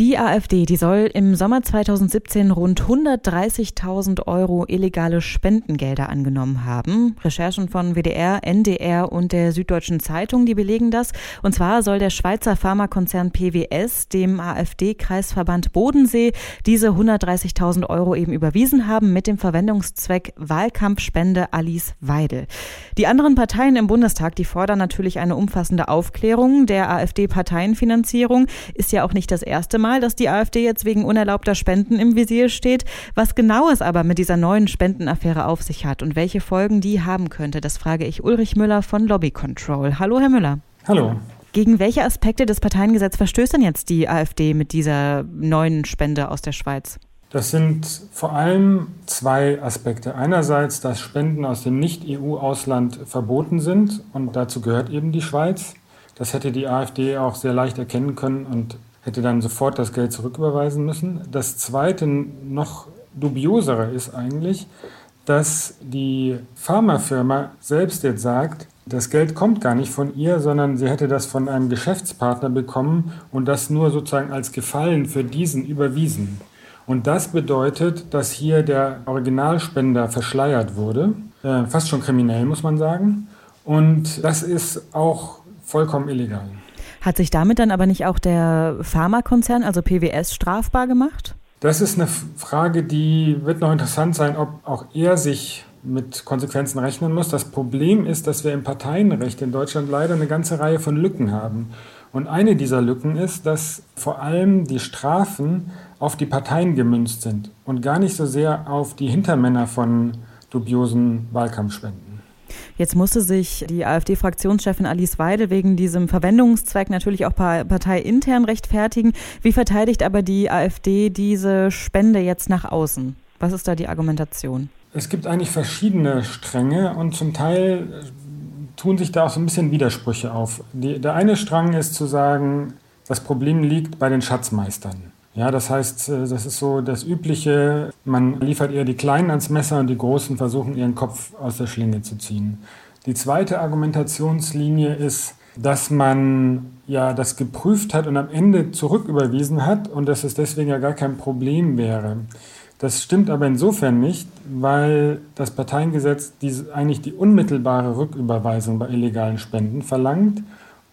Die AfD, die soll im Sommer 2017 rund 130.000 Euro illegale Spendengelder angenommen haben. Recherchen von WDR, NDR und der Süddeutschen Zeitung, die belegen das. Und zwar soll der Schweizer Pharmakonzern PWS dem AfD-Kreisverband Bodensee diese 130.000 Euro eben überwiesen haben mit dem Verwendungszweck Wahlkampfspende Alice Weidel. Die anderen Parteien im Bundestag, die fordern natürlich eine umfassende Aufklärung der AfD-Parteienfinanzierung. Ist ja auch nicht das erste Mal Mal, dass die AfD jetzt wegen unerlaubter Spenden im Visier steht. Was genau es aber mit dieser neuen Spendenaffäre auf sich hat und welche Folgen die haben könnte, das frage ich Ulrich Müller von Lobby Control. Hallo, Herr Müller. Hallo. Gegen welche Aspekte des Parteiengesetzes verstößt denn jetzt die AfD mit dieser neuen Spende aus der Schweiz? Das sind vor allem zwei Aspekte. Einerseits, dass Spenden aus dem Nicht-EU-Ausland verboten sind und dazu gehört eben die Schweiz. Das hätte die AfD auch sehr leicht erkennen können und hätte dann sofort das Geld zurücküberweisen müssen. Das zweite, noch dubiosere ist eigentlich, dass die Pharmafirma selbst jetzt sagt, das Geld kommt gar nicht von ihr, sondern sie hätte das von einem Geschäftspartner bekommen und das nur sozusagen als Gefallen für diesen überwiesen. Und das bedeutet, dass hier der Originalspender verschleiert wurde, äh, fast schon kriminell muss man sagen. Und das ist auch vollkommen illegal. Hat sich damit dann aber nicht auch der Pharmakonzern, also PWS, strafbar gemacht? Das ist eine Frage, die wird noch interessant sein, ob auch er sich mit Konsequenzen rechnen muss. Das Problem ist, dass wir im Parteienrecht in Deutschland leider eine ganze Reihe von Lücken haben. Und eine dieser Lücken ist, dass vor allem die Strafen auf die Parteien gemünzt sind und gar nicht so sehr auf die Hintermänner von dubiosen Wahlkampfspenden. Jetzt musste sich die AfD-Fraktionschefin Alice Weidel wegen diesem Verwendungszweck natürlich auch parteiintern rechtfertigen. Wie verteidigt aber die AfD diese Spende jetzt nach außen? Was ist da die Argumentation? Es gibt eigentlich verschiedene Stränge und zum Teil tun sich da auch so ein bisschen Widersprüche auf. Die, der eine Strang ist zu sagen, das Problem liegt bei den Schatzmeistern. Ja, das heißt, äh, das ist so das Übliche, man liefert eher die Kleinen ans Messer und die Großen versuchen ihren Kopf aus der Schlinge zu ziehen. Die zweite Argumentationslinie ist, dass man ja das geprüft hat und am Ende zurücküberwiesen hat und dass es deswegen ja gar kein Problem wäre. Das stimmt aber insofern nicht, weil das Parteiengesetz diese, eigentlich die unmittelbare Rücküberweisung bei illegalen Spenden verlangt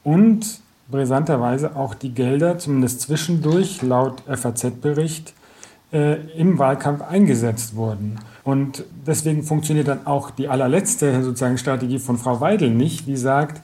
und brisanterweise auch die Gelder, zumindest zwischendurch, laut FAZ-Bericht, äh, im Wahlkampf eingesetzt wurden. Und deswegen funktioniert dann auch die allerletzte sozusagen Strategie von Frau Weidel nicht, die sagt,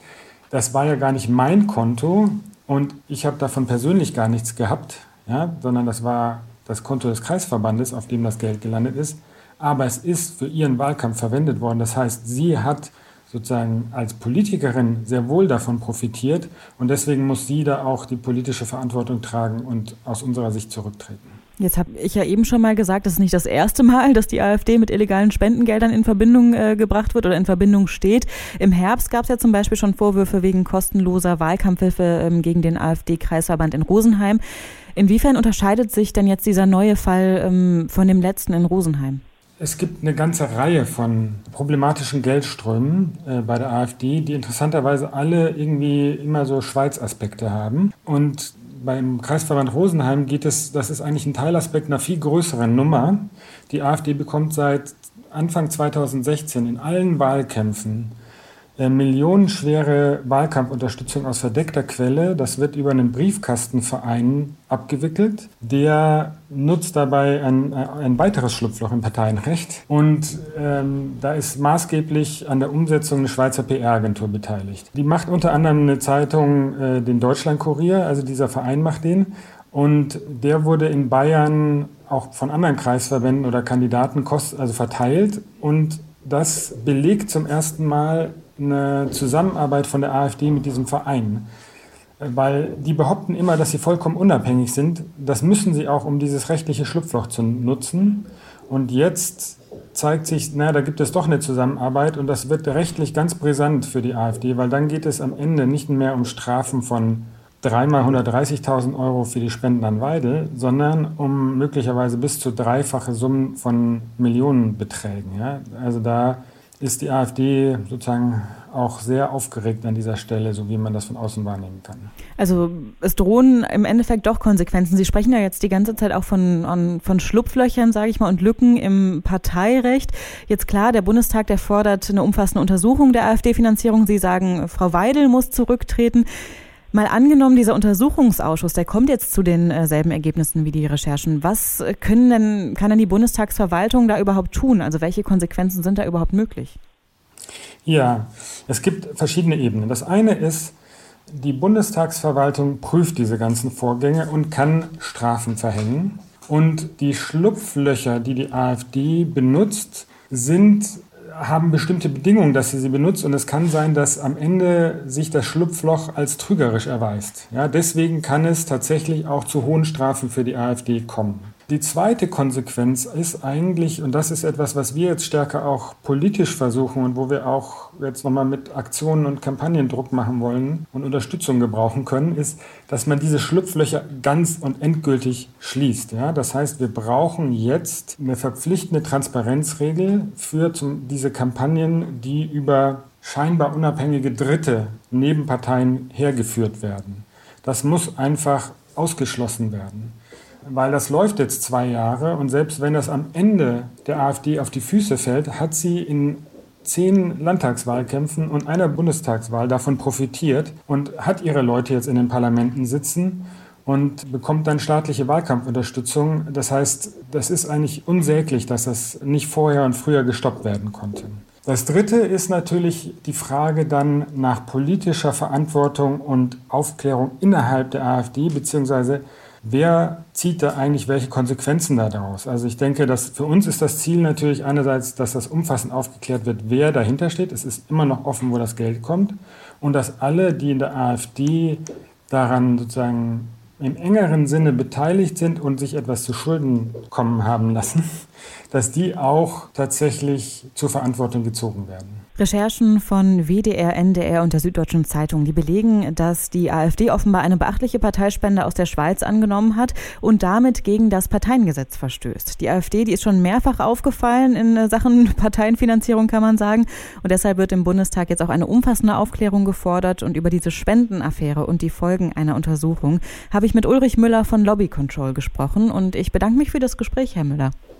das war ja gar nicht mein Konto und ich habe davon persönlich gar nichts gehabt, ja, sondern das war das Konto des Kreisverbandes, auf dem das Geld gelandet ist. Aber es ist für ihren Wahlkampf verwendet worden. Das heißt, sie hat sozusagen als Politikerin sehr wohl davon profitiert und deswegen muss sie da auch die politische Verantwortung tragen und aus unserer Sicht zurücktreten. Jetzt habe ich ja eben schon mal gesagt, das ist nicht das erste Mal, dass die AfD mit illegalen Spendengeldern in Verbindung äh, gebracht wird oder in Verbindung steht. Im Herbst gab es ja zum Beispiel schon Vorwürfe wegen kostenloser Wahlkampfhilfe ähm, gegen den AfD-Kreisverband in Rosenheim. Inwiefern unterscheidet sich denn jetzt dieser neue Fall ähm, von dem letzten in Rosenheim? Es gibt eine ganze Reihe von problematischen Geldströmen äh, bei der AfD, die interessanterweise alle irgendwie immer so Schweiz-Aspekte haben. Und beim Kreisverband Rosenheim geht es, das ist eigentlich ein Teilaspekt einer viel größeren Nummer. Die AfD bekommt seit Anfang 2016 in allen Wahlkämpfen millionenschwere Wahlkampfunterstützung aus verdeckter Quelle. Das wird über einen Briefkastenverein abgewickelt. Der nutzt dabei ein, ein weiteres Schlupfloch im Parteienrecht. Und ähm, da ist maßgeblich an der Umsetzung eine Schweizer PR-Agentur beteiligt. Die macht unter anderem eine Zeitung, äh, den Deutschlandkurier, also dieser Verein macht den. Und der wurde in Bayern auch von anderen Kreisverbänden oder Kandidaten kost also verteilt. Und das belegt zum ersten Mal eine Zusammenarbeit von der AfD mit diesem Verein. Weil die behaupten immer, dass sie vollkommen unabhängig sind. Das müssen sie auch, um dieses rechtliche Schlupfloch zu nutzen. Und jetzt zeigt sich, na, da gibt es doch eine Zusammenarbeit und das wird rechtlich ganz brisant für die AfD, weil dann geht es am Ende nicht mehr um Strafen von dreimal 130.000 Euro für die Spenden an Weidel, sondern um möglicherweise bis zu dreifache Summen von Millionenbeträgen. Ja? Also da ist die AfD sozusagen auch sehr aufgeregt an dieser Stelle, so wie man das von außen wahrnehmen kann. Also es drohen im Endeffekt doch Konsequenzen. Sie sprechen ja jetzt die ganze Zeit auch von, von Schlupflöchern, sage ich mal, und Lücken im Parteirecht. Jetzt klar, der Bundestag, der fordert eine umfassende Untersuchung der AfD-Finanzierung. Sie sagen, Frau Weidel muss zurücktreten. Mal angenommen, dieser Untersuchungsausschuss, der kommt jetzt zu denselben Ergebnissen wie die Recherchen. Was können denn, kann denn die Bundestagsverwaltung da überhaupt tun? Also welche Konsequenzen sind da überhaupt möglich? Ja, es gibt verschiedene Ebenen. Das eine ist, die Bundestagsverwaltung prüft diese ganzen Vorgänge und kann Strafen verhängen. Und die Schlupflöcher, die die AfD benutzt, sind haben bestimmte Bedingungen, dass sie sie benutzt und es kann sein, dass am Ende sich das Schlupfloch als trügerisch erweist. Ja, deswegen kann es tatsächlich auch zu hohen Strafen für die AfD kommen. Die zweite Konsequenz ist eigentlich, und das ist etwas, was wir jetzt stärker auch politisch versuchen und wo wir auch jetzt nochmal mit Aktionen und Kampagnen Druck machen wollen und Unterstützung gebrauchen können, ist, dass man diese Schlupflöcher ganz und endgültig schließt. Ja? Das heißt, wir brauchen jetzt eine verpflichtende Transparenzregel für diese Kampagnen, die über scheinbar unabhängige Dritte neben Parteien hergeführt werden. Das muss einfach ausgeschlossen werden weil das läuft jetzt zwei Jahre und selbst wenn das am Ende der AfD auf die Füße fällt, hat sie in zehn Landtagswahlkämpfen und einer Bundestagswahl davon profitiert und hat ihre Leute jetzt in den Parlamenten sitzen und bekommt dann staatliche Wahlkampfunterstützung. Das heißt, das ist eigentlich unsäglich, dass das nicht vorher und früher gestoppt werden konnte. Das Dritte ist natürlich die Frage dann nach politischer Verantwortung und Aufklärung innerhalb der AfD, beziehungsweise wer zieht da eigentlich welche Konsequenzen daraus? Also ich denke, dass für uns ist das Ziel natürlich einerseits, dass das umfassend aufgeklärt wird, wer dahinter steht. Es ist immer noch offen, wo das Geld kommt. Und dass alle, die in der AfD daran sozusagen im engeren Sinne beteiligt sind und sich etwas zu Schulden kommen haben lassen, dass die auch tatsächlich zur Verantwortung gezogen werden. Recherchen von WDR, NDR und der Süddeutschen Zeitung, die belegen, dass die AfD offenbar eine beachtliche Parteispende aus der Schweiz angenommen hat und damit gegen das Parteiengesetz verstößt. Die AfD, die ist schon mehrfach aufgefallen in Sachen Parteienfinanzierung, kann man sagen. Und deshalb wird im Bundestag jetzt auch eine umfassende Aufklärung gefordert. Und über diese Spendenaffäre und die Folgen einer Untersuchung habe ich mit Ulrich Müller von Lobby Control gesprochen. Und ich bedanke mich für das Gespräch, Herr Müller.